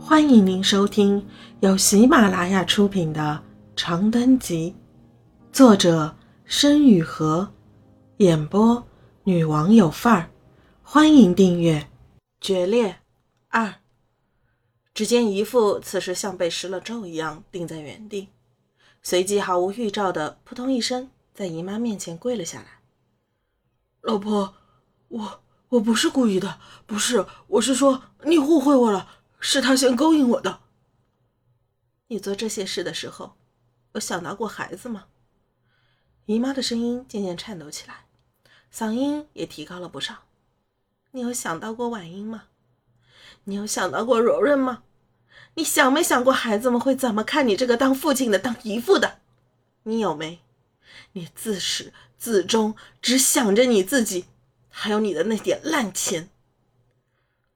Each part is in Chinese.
欢迎您收听由喜马拉雅出品的《长灯集》，作者申雨禾，演播女王有范儿。欢迎订阅《决裂二》。只见姨父此时像被施了咒一样定在原地，随即毫无预兆的扑通一声在姨妈面前跪了下来：“老婆，我我不是故意的，不是，我是说你误会我了。”是他先勾引我的。你做这些事的时候，有想到过孩子吗？姨妈的声音渐渐颤抖起来，嗓音也提高了不少。你有想到过婉英吗？你有想到过柔润吗？你想没想过孩子们会怎么看你这个当父亲的、当姨父的？你有没？你自始至终只想着你自己，还有你的那点烂钱。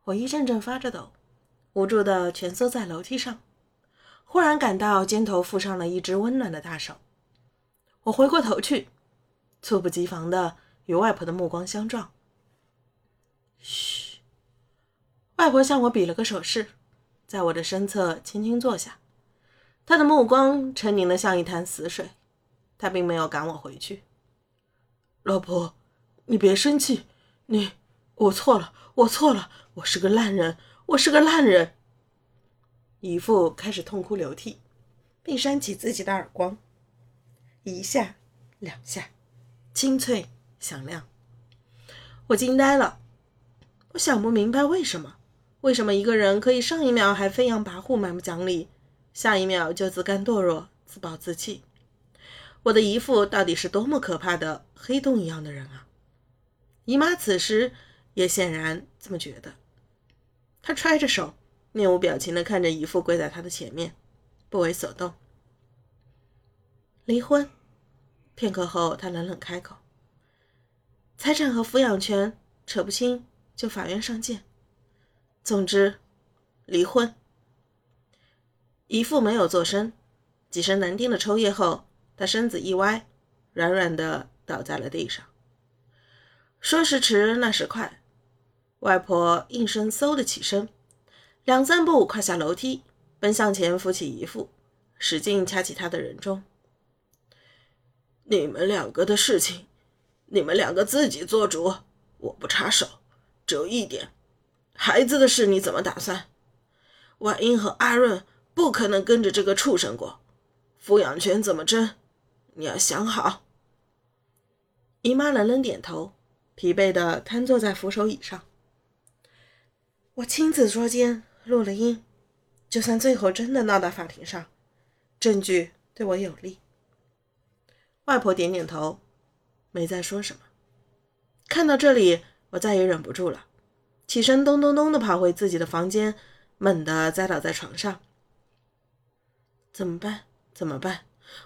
我一阵阵发着抖。无助的蜷缩在楼梯上，忽然感到肩头附上了一只温暖的大手。我回过头去，猝不及防的与外婆的目光相撞。嘘，外婆向我比了个手势，在我的身侧轻轻坐下。她的目光沉凝的像一潭死水，她并没有赶我回去。老婆，你别生气，你，我错了，我错了，我是个烂人。我是个烂人。姨父开始痛哭流涕，并扇起自己的耳光，一下，两下，清脆响亮。我惊呆了，我想不明白为什么，为什么一个人可以上一秒还飞扬跋扈、蛮不讲理，下一秒就自甘堕落、自暴自弃？我的姨父到底是多么可怕的黑洞一样的人啊！姨妈此时也显然这么觉得。他揣着手，面无表情地看着姨父跪在他的前面，不为所动。离婚。片刻后，他冷冷开口：“财产和抚养权扯不清，就法院上见。总之，离婚。”姨父没有作声，几声难听的抽噎后，他身子一歪，软软的倒在了地上。说时迟，那时快。外婆应声嗖的起身，两三步跨下楼梯，奔向前扶起姨父，使劲掐起他的人中。你们两个的事情，你们两个自己做主，我不插手。只有一点，孩子的事你怎么打算？婉英和阿润不可能跟着这个畜生过，抚养权怎么争？你要想好。姨妈冷冷点头，疲惫的瘫坐在扶手椅上。我亲自捉奸录了音，就算最后真的闹到法庭上，证据对我有利。外婆点点头，没再说什么。看到这里，我再也忍不住了，起身咚咚咚的跑回自己的房间，猛地栽倒在床上。怎么办？怎么办？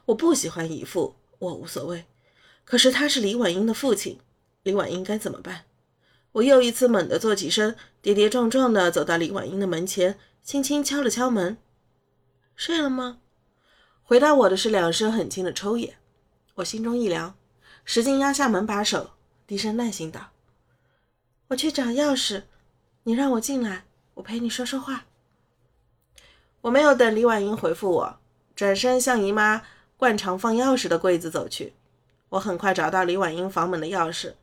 我不喜欢姨父，我无所谓。可是他是李婉英的父亲，李婉英该怎么办？我又一次猛地坐起身，跌跌撞撞地走到李婉英的门前，轻轻敲了敲门。睡了吗？回答我的是两声很轻的抽噎。我心中一凉，使劲压下门把手，低声耐心道：“我去找钥匙，你让我进来，我陪你说说话。”我没有等李婉英回复我，转身向姨妈惯常放钥匙的柜子走去。我很快找到李婉英房门的钥匙。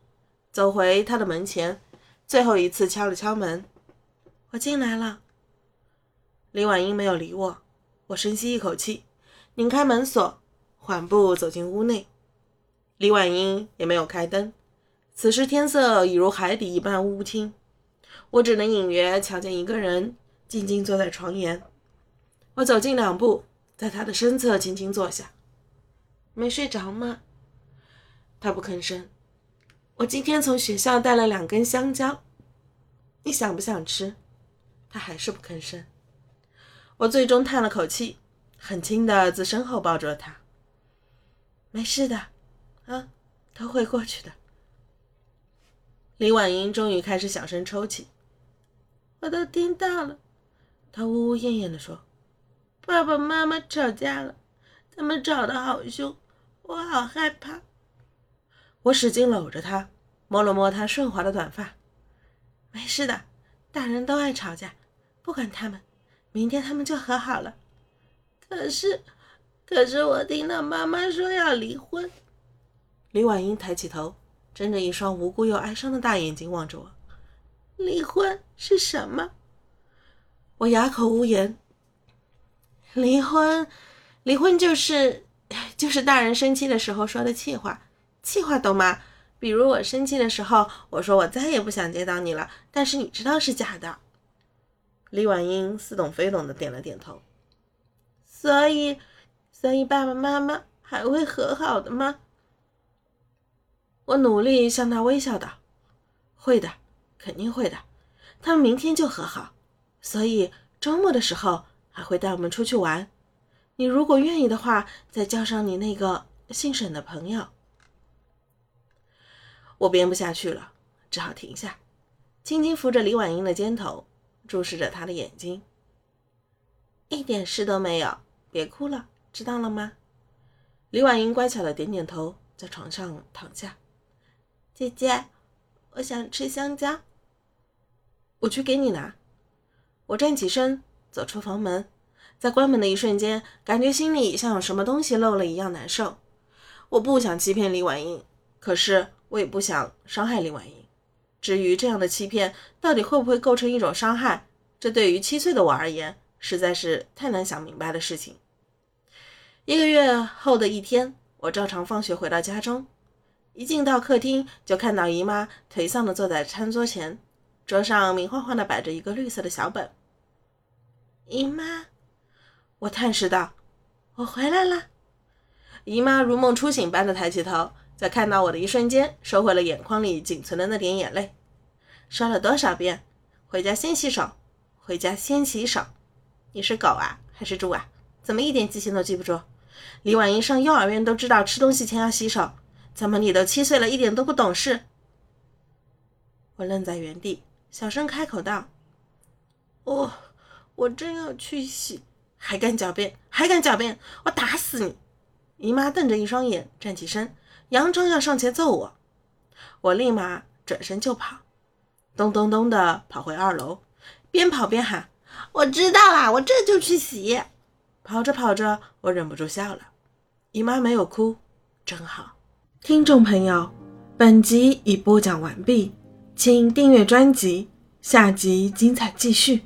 走回她的门前，最后一次敲了敲门。我进来了。李婉英没有理我。我深吸一口气，拧开门锁，缓步走进屋内。李婉英也没有开灯。此时天色已如海底一般乌青，我只能隐约瞧见一个人静静坐在床沿。我走近两步，在他的身侧轻轻坐下。没睡着吗？他不吭声。我今天从学校带了两根香蕉，你想不想吃？他还是不吭声。我最终叹了口气，很轻的自身后抱住了他。没事的，啊，都会过去的。李婉莹终于开始小声抽泣，我都听到了。她呜呜咽咽地说：“爸爸妈妈吵架了，他们吵得好凶，我好害怕。”我使劲搂着他，摸了摸他顺滑的短发。没事的，大人都爱吵架，不管他们，明天他们就和好了。可是，可是我听到妈妈说要离婚。李婉英抬起头，睁着一双无辜又哀伤的大眼睛望着我。离婚是什么？我哑口无言。离婚，离婚就是，就是大人生气的时候说的气话。气话懂吗？比如我生气的时候，我说我再也不想见到你了，但是你知道是假的。李婉英似懂非懂的点了点头。所以，所以爸爸妈妈还会和好的吗？我努力向他微笑道：“会的，肯定会的。他们明天就和好，所以周末的时候还会带我们出去玩。你如果愿意的话，再叫上你那个姓沈的朋友。”我编不下去了，只好停下，轻轻扶着李婉英的肩头，注视着她的眼睛。一点事都没有，别哭了，知道了吗？李婉英乖巧的点点头，在床上躺下。姐姐，我想吃香蕉。我去给你拿。我站起身，走出房门，在关门的一瞬间，感觉心里像有什么东西漏了一样难受。我不想欺骗李婉英，可是我也不想伤害林婉莹。至于这样的欺骗到底会不会构成一种伤害，这对于七岁的我而言，实在是太难想明白的事情。一个月后的一天，我照常放学回到家中。一进到客厅，就看到姨妈颓丧地坐在餐桌前，桌上明晃晃地摆着一个绿色的小本。姨妈，我探视道：“我回来了。”姨妈如梦初醒般的抬起头，在看到我的一瞬间，收回了眼眶里仅存的那点眼泪。说了多少遍，回家先洗手，回家先洗手。你是狗啊，还是猪啊？怎么一点记性都记不住？李婉英上幼儿园都知道吃东西前要洗手。怎么你都七岁了，一点都不懂事？我愣在原地，小声开口道：“我，我正要去洗，还敢狡辩，还敢狡辩，我打死你！”姨妈瞪着一双眼，站起身，佯装要上前揍我。我立马转身就跑，咚咚咚的跑回二楼，边跑边喊：“我知道啦，我这就去洗。”跑着跑着，我忍不住笑了。姨妈没有哭，真好。听众朋友，本集已播讲完毕，请订阅专辑，下集精彩继续。